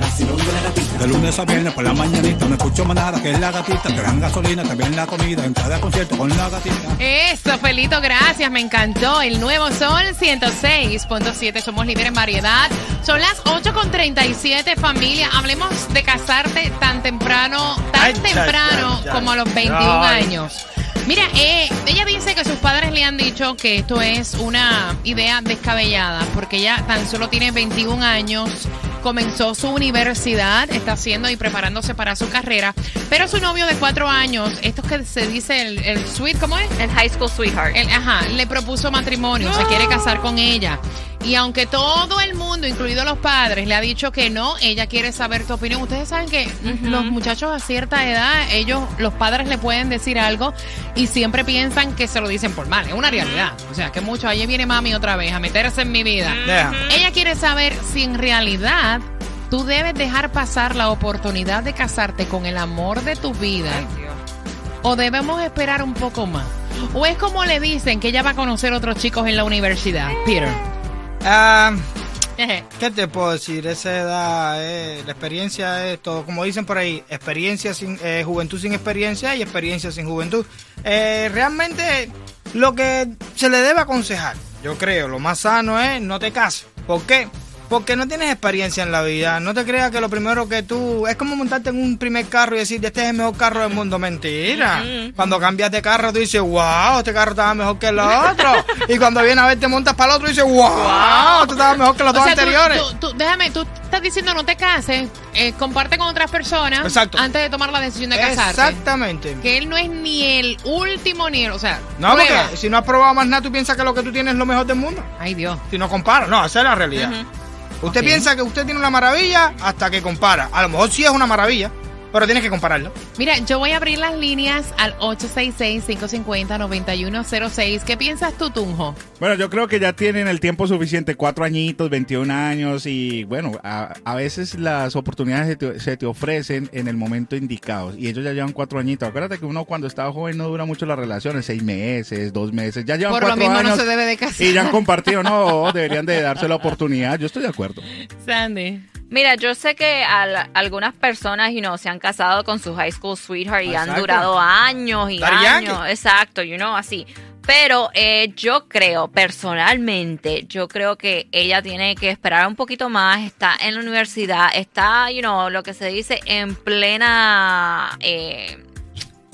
Vacilón de la gatita. De lunes a viernes por la mañanita me escucho manada que es la gatita, te dan gasolina, también la comida, en cada concierto con la gatita. Eso, Felito, gracias, me encantó. El nuevo Sol 106.7, somos líderes en variedad. Son las 8.37, familia. Hablemos de casarte tan temprano, tan Ay, temprano ay, ay, como a los 21 ay. años. Mira, eh, ella dice que sus padres le han dicho que esto es una idea descabellada, porque ella tan solo tiene 21 años, comenzó su universidad, está haciendo y preparándose para su carrera, pero su novio de cuatro años, esto que se dice el, el sweet, ¿cómo es? El high school sweetheart. Él, ajá, le propuso matrimonio, se quiere casar con ella. Y aunque todo el mundo, incluido los padres, le ha dicho que no, ella quiere saber tu opinión. Ustedes saben que los muchachos a cierta edad, ellos, los padres le pueden decir algo y siempre piensan que se lo dicen por mal. Es una realidad. O sea, que mucho, allí viene mami otra vez a meterse en mi vida. Yeah. Ella quiere saber si en realidad tú debes dejar pasar la oportunidad de casarte con el amor de tu vida. ¿O debemos esperar un poco más? ¿O es como le dicen que ella va a conocer otros chicos en la universidad? Peter. Ah, ¿Qué te puedo decir? Esa edad, eh, la experiencia es todo. Como dicen por ahí, experiencia sin eh, juventud sin experiencia y experiencia sin juventud. Eh, realmente lo que se le debe aconsejar, yo creo, lo más sano es no te cases. ¿Por qué? Porque no tienes experiencia en la vida. No te creas que lo primero que tú... Es como montarte en un primer carro y decir, este es el mejor carro del mundo. Mentira. Cuando cambias de carro, tú dices, wow, este carro estaba mejor que el otro. y cuando viene a ver, te montas para el otro y dices, wow, este estaba mejor que los O dos sea, tú- anteriores. tú- tú- déjame, tú estás diciendo no te cases, eh, comparte con otras personas Exacto. antes de tomar la decisión de casarte. Exactamente. Que él no es ni el último ni el, o sea, No, prueba. porque si no has probado más nada, tú piensas que lo que tú tienes es lo mejor del mundo. Ay, Dios. Si no comparas, no, esa es la realidad. Usted piensa que usted tiene una maravilla hasta que compara. A lo mejor sí es una maravilla, pero tienes que compararlo. Mira, yo voy a abrir las líneas al 866-550-9106. ¿Qué piensas tú, Tunjo? Bueno, yo creo que ya tienen el tiempo suficiente, cuatro añitos, 21 años y bueno, a, a veces las oportunidades se te, se te ofrecen en el momento indicado y ellos ya llevan cuatro añitos. Acuérdate que uno cuando está joven no dura mucho las relaciones, seis meses, dos meses, ya llevan Por lo cuatro mismo no años se debe de casar. y ya han compartido, no, deberían de darse la oportunidad, yo estoy de acuerdo. Sandy. Mira, yo sé que al- algunas personas, you know, se han casado con su high school sweetheart y han durado años y Daddy años. Yankee. Exacto, you know, así. Pero eh, yo creo, personalmente, yo creo que ella tiene que esperar un poquito más. Está en la universidad, está, you know, lo que se dice en plena eh,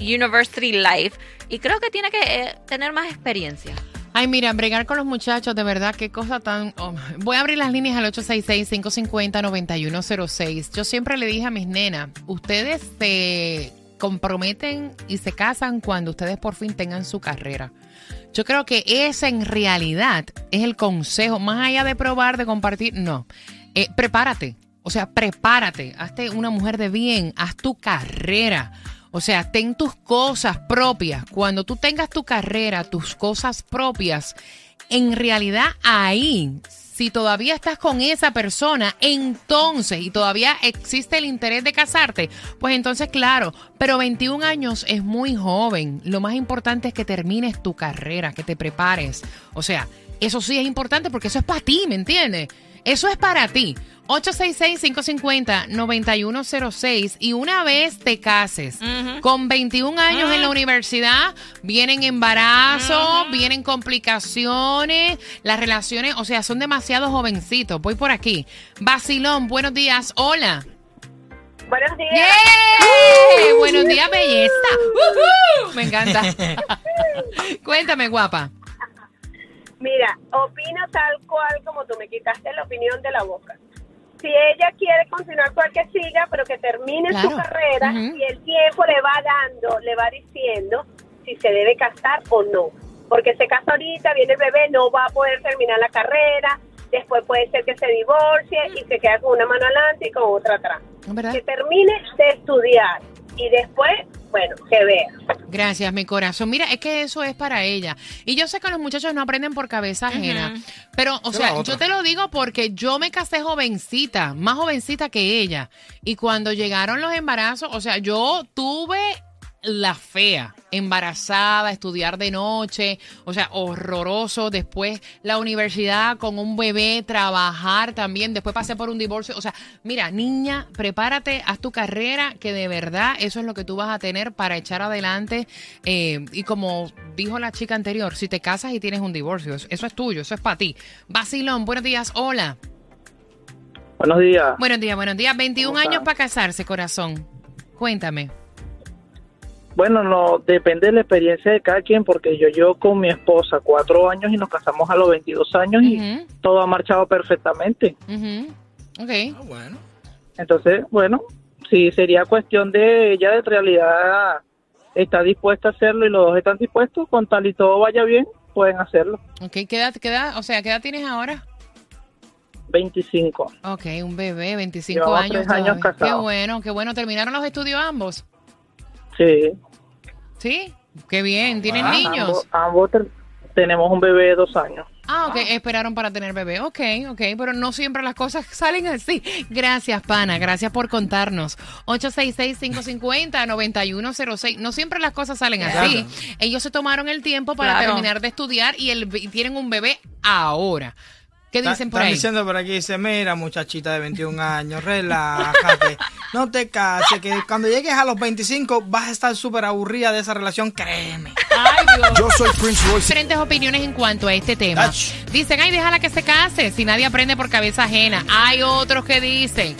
university life. Y creo que tiene que eh, tener más experiencia. Ay, mira, bregar con los muchachos, de verdad, qué cosa tan... oh, Voy a abrir las líneas al 866-550-9106. Yo siempre le dije a mis nenas, ustedes se comprometen y se casan cuando ustedes por fin tengan su carrera. Yo creo que ese en realidad es el consejo, más allá de probar, de compartir, no. Eh, prepárate, o sea, prepárate, hazte una mujer de bien, haz tu carrera. O sea, ten tus cosas propias. Cuando tú tengas tu carrera, tus cosas propias, en realidad ahí, si todavía estás con esa persona, entonces, y todavía existe el interés de casarte, pues entonces claro, pero 21 años es muy joven. Lo más importante es que termines tu carrera, que te prepares. O sea, eso sí es importante porque eso es para ti, ¿me entiendes? Eso es para ti. 866-550-9106 y una vez te cases con 21 años en la universidad, vienen embarazos, vienen complicaciones, las relaciones, o sea, son demasiado jovencitos. Voy por aquí. Basilón, buenos días. Hola. Buenos días. Buenos días, belleza. Me encanta. Cuéntame, guapa. Mira, opino tal cual como tú me quitaste la opinión de la boca. Si ella quiere continuar, cual que siga, pero que termine su carrera y el tiempo le va dando, le va diciendo si se debe casar o no. Porque se casa ahorita, viene el bebé, no va a poder terminar la carrera, después puede ser que se divorcie y se queda con una mano adelante y con otra atrás. ¿Verdad? Que termine de estudiar y después, bueno, que vea. Gracias, mi corazón. Mira, es que eso es para ella. Y yo sé que los muchachos no aprenden por cabeza ajena. Pero, o sea, yo te lo digo porque yo me casé jovencita, más jovencita que ella. Y cuando llegaron los embarazos, o sea, yo tuve la fea, embarazada, estudiar de noche, o sea, horroroso. Después la universidad con un bebé, trabajar también. Después pasé por un divorcio. O sea, mira, niña, prepárate, haz tu carrera, que de verdad eso es lo que tú vas a tener para echar adelante. Eh, y como dijo la chica anterior, si te casas y tienes un divorcio, eso, eso es tuyo, eso es para ti. Basilón, buenos días, hola. Buenos días. Buenos días, buenos días. 21 ¿Cómo está? años para casarse, corazón. Cuéntame. Bueno, no depende de la experiencia de cada quien, porque yo llevo con mi esposa cuatro años y nos casamos a los 22 años y todo ha marchado perfectamente. ujú. Ok. Ah, bueno. Entonces, bueno, sí sería cuestión de ella de realidad está dispuesta a hacerlo y los dos están dispuestos, con tal y todo vaya bien, pueden hacerlo. Ok, ¿qué edad, qué edad- o sea, ¿qué edad tienes ahora? 25. Ok, un bebé, 25 Llevamos años. tres años. Qué bueno, qué bueno. ¿Terminaron los estudios ambos? Sí. ¿Sí? Qué bien. ¿Tienen Ah, niños? Ambos, ambos te- tenemos un bebé de dos años. Ah, ok, esperaron para tener bebé. Ok, ok, pero no siempre las cosas salen así. Gracias, pana, gracias por contarnos. 866-550-9106. No siempre las cosas salen así. Ellos se tomaron el tiempo para Claro. terminar de estudiar y, el, y tienen un bebé ahora. ¿Qué dicen por Están ahí? diciendo por aquí, dice, mira muchachita de 21 años, relájate, no te cases, que cuando llegues a los 25 vas a estar súper aburrida de esa relación, créeme. Ay, Dios. Yo soy Prince Royce. diferentes opiniones en cuanto a este tema. Ach. Dicen, ay, déjala que se case, si nadie aprende por cabeza ajena. Hay otros que dicen,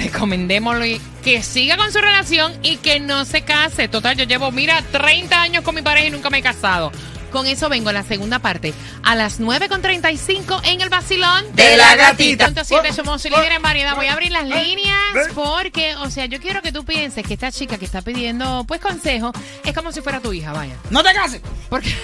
recomendémosle que siga con su relación y que no se case. Total, yo llevo, mira, 30 años con mi pareja y nunca me he casado. Con eso vengo a la segunda parte, a las 9.35 en el vacilón De la gatita. Siete, somos líderes en variedad. Voy a abrir las líneas porque, o sea, yo quiero que tú pienses que esta chica que está pidiendo, pues, consejo, es como si fuera tu hija, vaya. No te cases. Porque.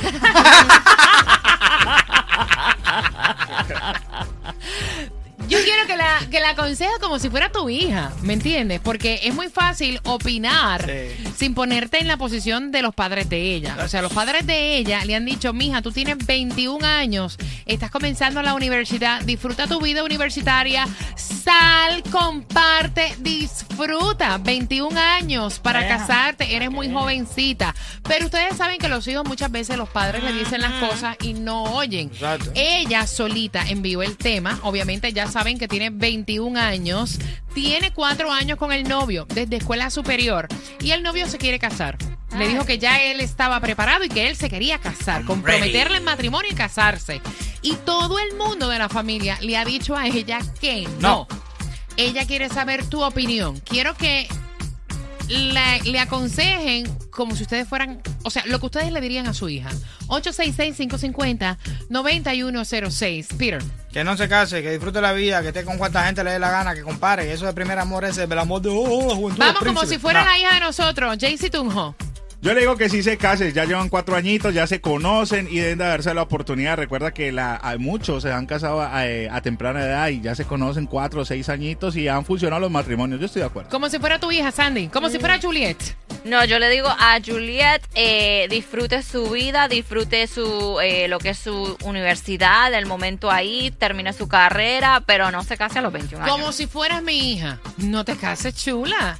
Yo quiero que la, que la como si fuera tu hija, ¿me entiendes? Porque es muy fácil opinar Sí. sin ponerte en la posición de los padres de ella. O sea, los padres de ella le han dicho, mija, tú tienes 21 años, estás comenzando la universidad, disfruta tu vida universitaria, sal, comparte, disfruta. 21 años para casarte, eres muy jovencita. Pero ustedes saben que los hijos muchas veces los padres le dicen las cosas y no oyen. Exacto. Ella solita envió el tema. Obviamente ya saben que tiene 21 años. Tiene cuatro años con el novio desde escuela superior. Y el novio se quiere casar. Le dijo que ya él estaba preparado y que él se quería casar, comprometerle en matrimonio y casarse. Y todo el mundo de la familia le ha dicho a ella que no. No. Ella quiere saber tu opinión. Quiero que la- le aconsejen como si ustedes fueran, o sea, lo que ustedes le dirían a su hija. 866-550-9106. Peter. Que no se case, que disfrute la vida, que esté con cuanta gente le dé la gana, que compare. Eso de primer amor ese, el amor de oh, la juventud. Vamos como si fuera la hija de nosotros, Jaycee Tunjo. Yo le digo que sí se case, ya llevan cuatro añitos, ya se conocen y deben de darse la oportunidad. Recuerda que la, hay muchos se han casado a, eh, a temprana edad y ya se conocen cuatro o seis añitos y han funcionado los matrimonios. Yo estoy de acuerdo. Como si fuera tu hija, Sandy. Como si fuera Juliet. No, yo le digo a Juliet, eh, disfrute su vida, disfrute su eh, lo que es su universidad, el momento ahí, termine su carrera, pero no se case a los 21 años. Como si fueras mi hija. No te cases, chula.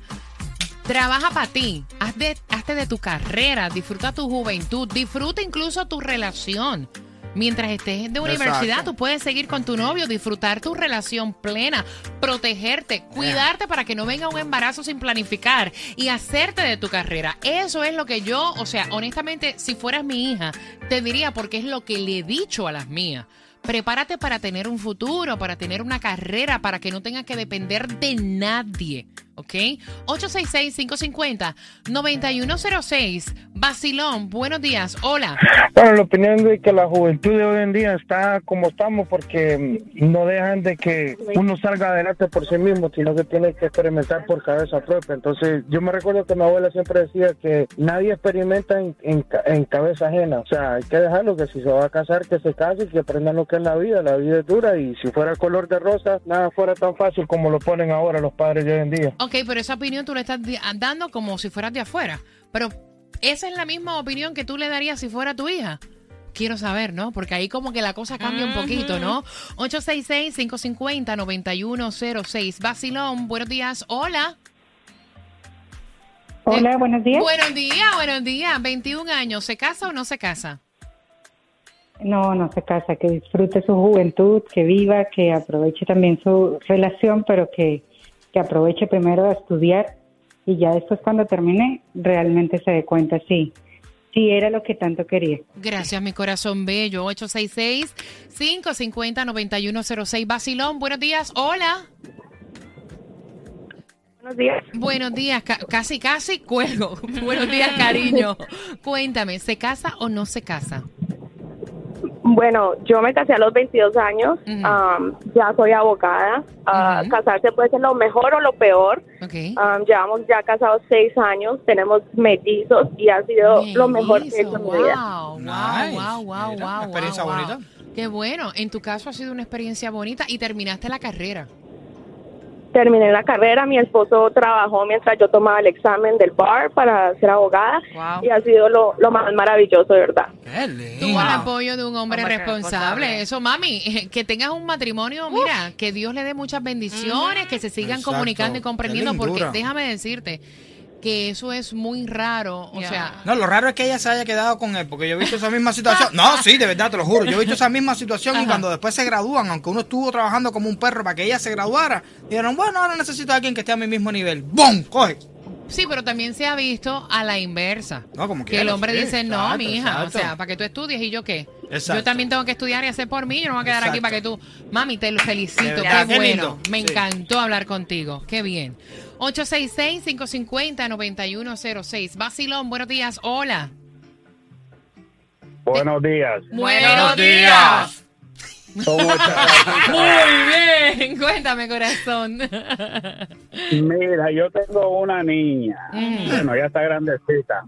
Trabaja para ti. Haz de, hazte de tu carrera. Disfruta tu juventud. Disfruta incluso tu relación. Mientras estés de universidad, Exacto. tú puedes seguir con tu novio, disfrutar tu relación plena, protegerte, cuidarte para que no venga un embarazo sin planificar y hacerte de tu carrera. Eso es lo que yo, o sea, honestamente, si fueras mi hija, te diría porque es lo que le he dicho a las mías. Prepárate para tener un futuro, para tener una carrera, para que no tengas que depender de nadie. ¿Ok? 866-550-9106. Basilón, buenos días. Hola. Bueno, la opinión de que la juventud de hoy en día está como estamos porque no dejan de que uno salga adelante por sí mismo, sino que tiene que experimentar por cabeza propia. Entonces, yo me recuerdo que mi abuela siempre decía que nadie experimenta en, en en cabeza ajena. O sea, hay que dejarlo que si se va a casar, que se case y que aprendan lo que es la vida. La vida es dura y si fuera el color de rosa, nada fuera tan fácil como lo ponen ahora los padres de hoy en día. Ok, pero esa opinión tú le estás di- dando como si fueras de afuera. Pero esa es la misma opinión que tú le darías si fuera tu hija. Quiero saber, ¿no? Porque ahí como que la cosa cambia un poquito, ¿no? 866-550-9106. Basilón, buenos días. Hola. Hola, buenos días. Buenos días, buenos días. 21 años. ¿Se casa o no se casa? No, no se casa, que disfrute su juventud, que viva, que aproveche también su relación, pero que, que aproveche primero a estudiar y ya después cuando termine realmente se dé cuenta si, si era lo que tanto quería. Gracias, mi corazón bello. 866-550-9106. Basilón, buenos días. Hola. Buenos días. Buenos días. Ca- casi, casi cuelgo. buenos días, cariño. Cuéntame, ¿se casa o no se casa? Bueno, yo me casé a los 22 años, um, ya soy abogada. Ah, Casarse puede ser lo mejor o lo peor. Um, llevamos ya casados seis años, tenemos mellizos y ha sido lo mejor que he hecho en mi vida. Wow, wow, wow, wow, wow. experiencia wow, wow. bonita. Qué bueno. En tu caso ha sido una experiencia bonita y terminaste la carrera. Terminé la carrera, mi esposo trabajó mientras yo tomaba el examen del bar para ser abogada y ha sido lo, lo más maravilloso, de verdad. Tuvo el apoyo de un hombre, Hombre responsable. responsable. Eso, mami, que tengas un matrimonio, mira, que Dios le dé muchas bendiciones, que se sigan Exacto. comunicando y comprendiendo, porque déjame decirte que eso es muy raro. O sea, No, lo raro es que ella se haya quedado con él, porque yo he visto esa misma situación. No, sí, de verdad, te lo juro. Yo he visto esa misma situación y cuando después se gradúan, aunque uno estuvo trabajando como un perro para que ella se graduara, dijeron, bueno, ahora necesito a alguien que esté a mi mismo nivel. ¡Bum! Coge. Sí, pero también se ha visto a la inversa. No, como que el quiera, hombre sí, dice, no, exacto, mi hija, o sea, para que tú estudies y yo qué. Exacto. Yo también tengo que estudiar y hacer por mí, yo no me voy a quedar aquí para que tú... Mami, te lo felicito, qué bueno. lindo. Me Sí. encantó hablar contigo, qué bien. 866-550-9106. Basilón, buenos días, hola. Buenos días. Buenos días. Muy bien, cuéntame, corazón. Mira, yo tengo una niña. Mm. Bueno, ya está grandecita.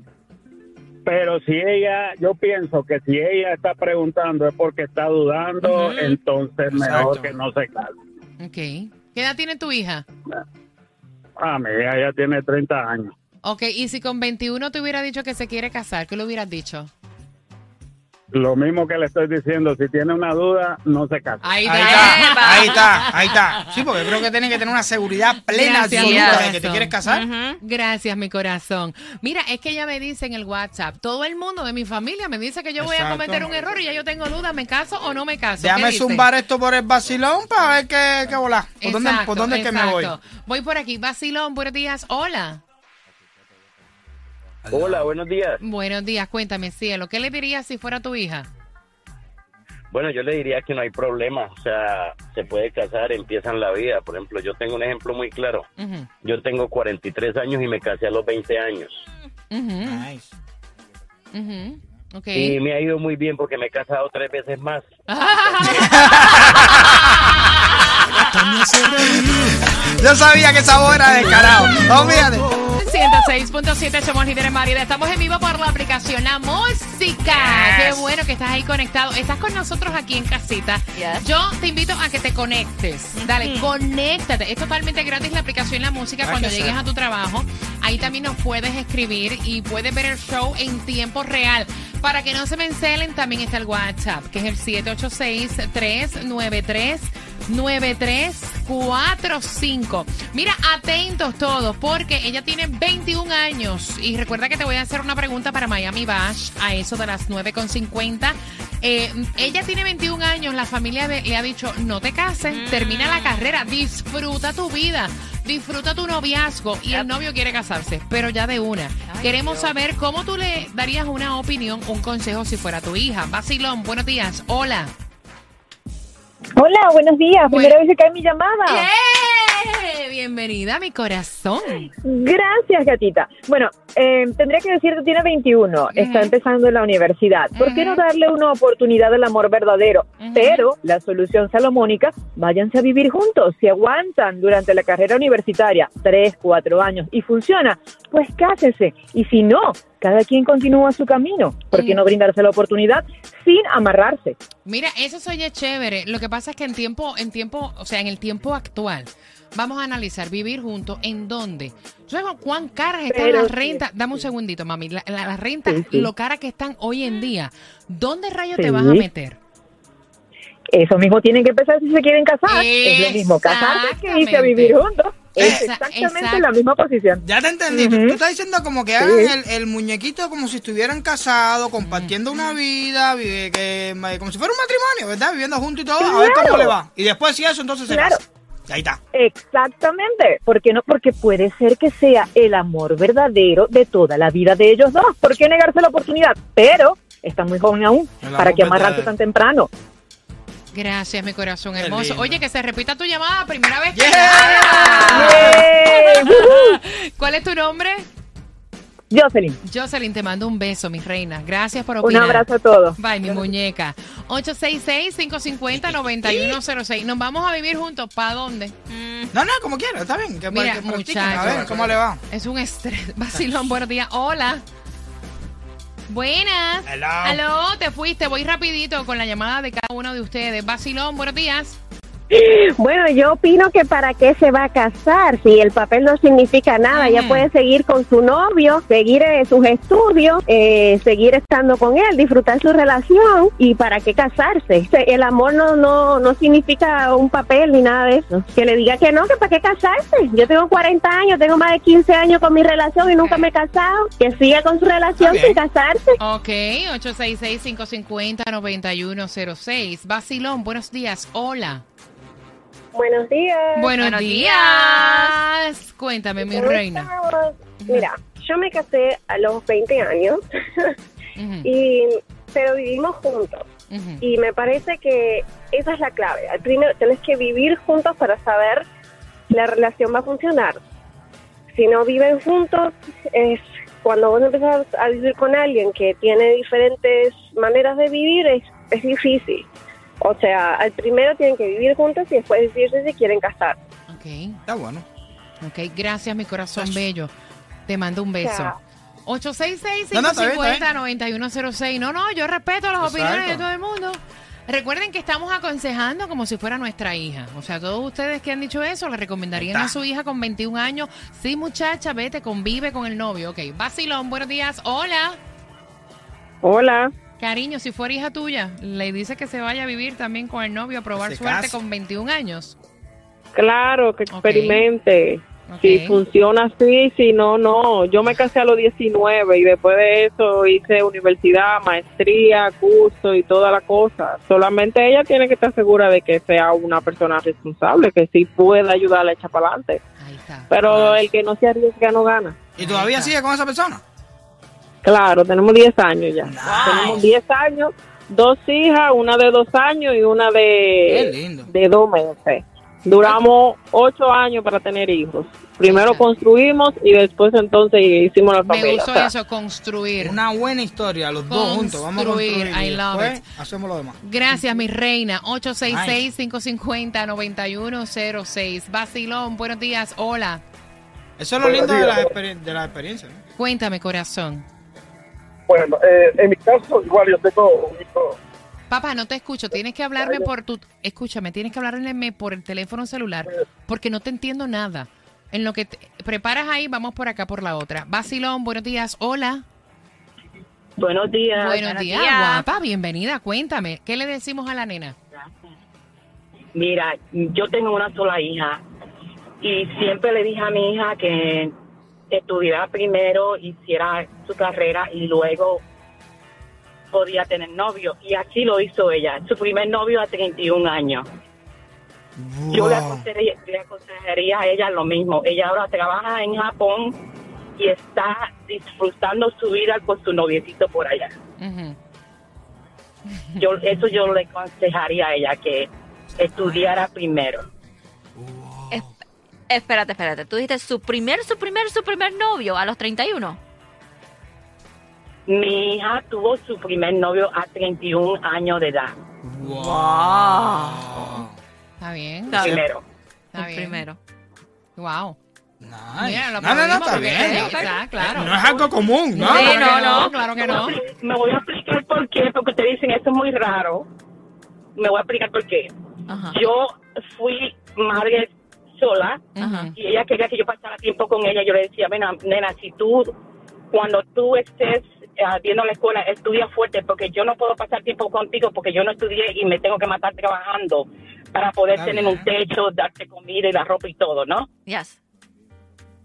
Pero si ella, yo pienso que si ella está preguntando es porque está dudando, entonces mejor Exacto. que no se case. Ok. ¿Qué edad tiene tu hija? Ah, mi hija ya tiene 30 años. Ok, y si con 21 te hubiera dicho que se quiere casar, ¿qué le hubieras dicho? Lo mismo que le estoy diciendo, si tiene una duda, no se case. Ahí Ahí está, ahí está, ahí está. Sí, porque creo que tiene que tener una seguridad plena, Gracias, absoluta de que te quieres casar. Gracias, mi corazón. Mira, es que ella me dice en el WhatsApp, todo el mundo de mi familia me dice que yo voy a cometer un error y ya yo tengo dudas, ¿me caso o no me caso? Déjame zumbar esto por el vacilón para ver qué, qué volá. ¿Por dónde, por dónde es que me voy? Voy por aquí. Basilón, buenos días. Hola. Hola, buenos días. Buenos días, cuéntame, cielo. ¿Qué le dirías si fuera tu hija? Bueno, yo le diría que no hay problema, o sea, se puede casar, empiezan la vida. Por ejemplo, yo tengo un ejemplo muy claro. Ujú, Yo tengo 43 años y me casé a los 20 años. ujú. Ujú, Ok. Y me ha ido muy bien porque me he casado tres veces más. Yo sabía que esa voz era descarado. Oh, fíjate. 106.7 somos líderes Marida. Estamos en vivo por la aplicación La Música. Qué bueno que estás ahí conectado. Estás con nosotros aquí en casita. Yo te invito a que te conectes. Dale, conéctate. Es totalmente gratis la aplicación La Música Hay cuando llegues a tu trabajo. Ahí también nos puedes escribir y puedes ver el show en tiempo real. Para que no se me encelen, también está el WhatsApp, que es el 786-393-9345. Mira, atentos todos, porque ella tiene 21 años. Y recuerda que te voy a hacer una pregunta para Miami Bash a eso de las 9.50. Eh, ella tiene 21 años, la familia le ha dicho, no te cases, termina la carrera, disfruta tu vida, disfruta tu noviazgo. Y el novio quiere casarse, pero ya de una. Queremos saber cómo tú le darías una opinión, un consejo si fuera tu hija. Basilón, buenos días, hola. Hola, buenos días. Primera vez que cae mi llamada. ¡Eh! bienvenida a mi corazón. Gracias, gatita. Bueno, eh, tendría que decir que tiene 21, está empezando en la universidad. ¿Por qué no darle una oportunidad al amor verdadero? Pero la solución salomónica, váyanse a vivir juntos. Si aguantan durante la carrera universitaria 3, 4 años y funciona, pues cásense. Y si no, cada quien continúa su camino. ¿Por qué no brindarse la oportunidad sin amarrarse? Mira, eso se oye chévere. Lo que pasa es que en tiempo, en tiempo, o sea, en el tiempo actual, vamos a analizar vivir juntos en dónde. ¿Sabes cuán caras están Pero las sí, rentas? Dame un segundito, mami. La- la- las rentas, Sí, sí. lo caras que están hoy en día. ¿Dónde rayos te vas a meter? Eso mismo tienen que empezar si se quieren casar. Es lo mismo casarse que irse a vivir juntos. Es exactamente exacto. la misma posición. Ya te entendí. Tú- Tú estás diciendo como que Sí. hagan el, el muñequito como si estuvieran casados, compartiendo una vida, vive- que, como si fuera un matrimonio, ¿verdad? Viviendo juntos y todo, a ver cómo Claro. le va. Y después si eso, entonces se Claro. casa. Y ahí está. Exactamente. ¿Por qué no? Porque puede ser que sea el amor verdadero de toda la vida de ellos dos. ¿Por qué negarse la oportunidad? Pero está muy joven aún. ¿Para qué amarrarse tan temprano? Gracias, mi corazón hermoso. Oye, que se repita tu llamada, primera vez que. ¿Cuál es tu nombre? Jocelyn. Jocelyn, te mando un beso, mi reina. Gracias por Un opinar. abrazo a todos. Bye, mi muñeca. 866-550-9106. Nos vamos a vivir juntos. ¿Para dónde? No, no, como quieras, está bien. Que, Mira, que muchachos. A ver, ¿cómo le va? Es un estrés. Vacilón, buenos días. Hola. Buenas. Hello. Aló, te fuiste. Voy rapidito con la llamada de cada uno de ustedes. Vacilón, buenos días. Bueno, yo opino que para qué se va a casar si el papel no significa nada. Ella puede seguir con su novio, seguir eh, sus estudios, eh, seguir estando con él, disfrutar su relación y para qué casarse. Se- El amor no, no, no significa un papel ni nada de eso. Que le diga que no, que para qué casarse. Yo tengo 40 años, tengo más de 15 años con mi relación y nunca me he casado. Que siga con su relación sin casarse. Ok, 866-550-9106. Vacilón, buenos días. Hola. Buenos días. Buenos, días. Cuéntame, mi ¿Cómo reina. estamos? Mira, yo me casé a los 20 años, y, pero vivimos juntos. Y me parece que esa es la clave. Al primero, tenés que vivir juntos para saber la relación va a funcionar. Si no viven juntos, es cuando vos empezás a vivir con alguien que tiene diferentes maneras de vivir, es, es difícil. O sea, al primero tienen que vivir juntos y después decidirse si quieren casar. Ok. Está bueno. Ok, gracias, mi corazón bello. Te mando un beso. Chao. 866-550-9106. No, no, yo respeto las Exacto. opiniones de todo el mundo. Recuerden que estamos aconsejando como si fuera nuestra hija. O sea, todos ustedes que han dicho eso le recomendarían a su hija con 21 años. Sí, muchacha, vete, convive con el novio. Ok, vacilón, buenos días. Hola. Hola. Cariño, si fuera hija tuya, le dice que se vaya a vivir también con el novio a probar se suerte con 21 años. Claro, que experimente. Si funciona así, si no, no. Yo me casé a los 19 y después de eso hice universidad, maestría, curso y toda la cosa. Solamente ella tiene que estar segura de que sea una persona responsable, que sí pueda ayudarle a echar para adelante. Pero el que no se arriesga no gana. ¿Y todavía sigue con esa persona? Claro, tenemos 10 años ya. Tenemos 10 años, dos hijas, una de dos años y una de, de dos meses. Duramos ocho años para tener hijos. Primero construimos y después entonces hicimos la Me familia. gustó O sea, eso, construir. Una buena historia, los dos juntos. Vamos a Construir, construir. I love después it. hacemos lo demás. Gracias, mi reina. 866-550-9106. Vacilón, buenos días. Hola. Eso es lo lindo de la, experien- de la experiencia. ¿no? Cuéntame, corazón. Bueno, eh, en mi caso, igual yo tengo un hijo. Papá, no te escucho. Tienes que hablarme por tu... Escúchame, tienes que hablarme por el teléfono celular porque no te entiendo nada. En lo que te preparas ahí, vamos por acá por la otra. Vacilón, buenos días. Hola. Buenos días. Buenos días, guapa. Bienvenida. Cuéntame, ¿qué le decimos a la nena? Mira, yo tengo una sola hija y siempre le dije a mi hija que estudiara primero, hiciera su carrera y luego podía tener novio. Y así lo hizo ella. Su primer novio a 31 años. Yo le aconsejaría, le aconsejaría a ella lo mismo. Ella ahora trabaja en Japón y está disfrutando su vida con su noviecito por allá. Yo eso yo le aconsejaría a ella que estudiara primero. Espérate, espérate. Tú dijiste su primer, su primer, su primer novio a los 31. Mi hija tuvo su primer novio a 31 años de edad. Wow. Está bien. Está. Primero. Está El bien. primero. Wow. Nice. Mira, lo No, no, no, está bien. está, claro. No es algo común, ¿no? Sí, Claro no, que no, claro que no. Me voy a explicar por qué, porque ustedes dicen eso es muy raro. Me voy a explicar por qué. Yo fui madre sola y ella quería que yo pasara tiempo con ella. Yo le decía, nena, nena si tú, cuando tú estés eh, viendo la escuela, estudia fuerte porque yo no puedo pasar tiempo contigo porque yo no estudié y me tengo que matar trabajando para poder tener un techo, darte comida y la ropa y todo, ¿no? Yes.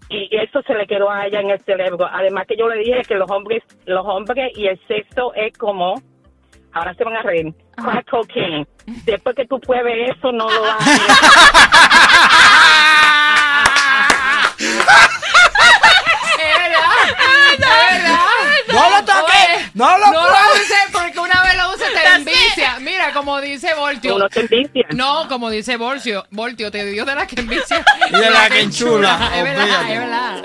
y eso se le quedó a ella en el cerebro. Además que yo le dije que los hombres, los hombres y el sexo es como, ahora se van a reír, crack cocaine. Después que tú pruebes eso, no lo haces. Es verdad. Es verdad. No lo toques, Oye, no lo No lo uses porque una vez lo uses te envicia. Mira, como dice Voltio. Uno te envicia. No, como dice Voltio, Voltio, te dio de la que envicia. Y de la que enchula, Es verdad, es verdad.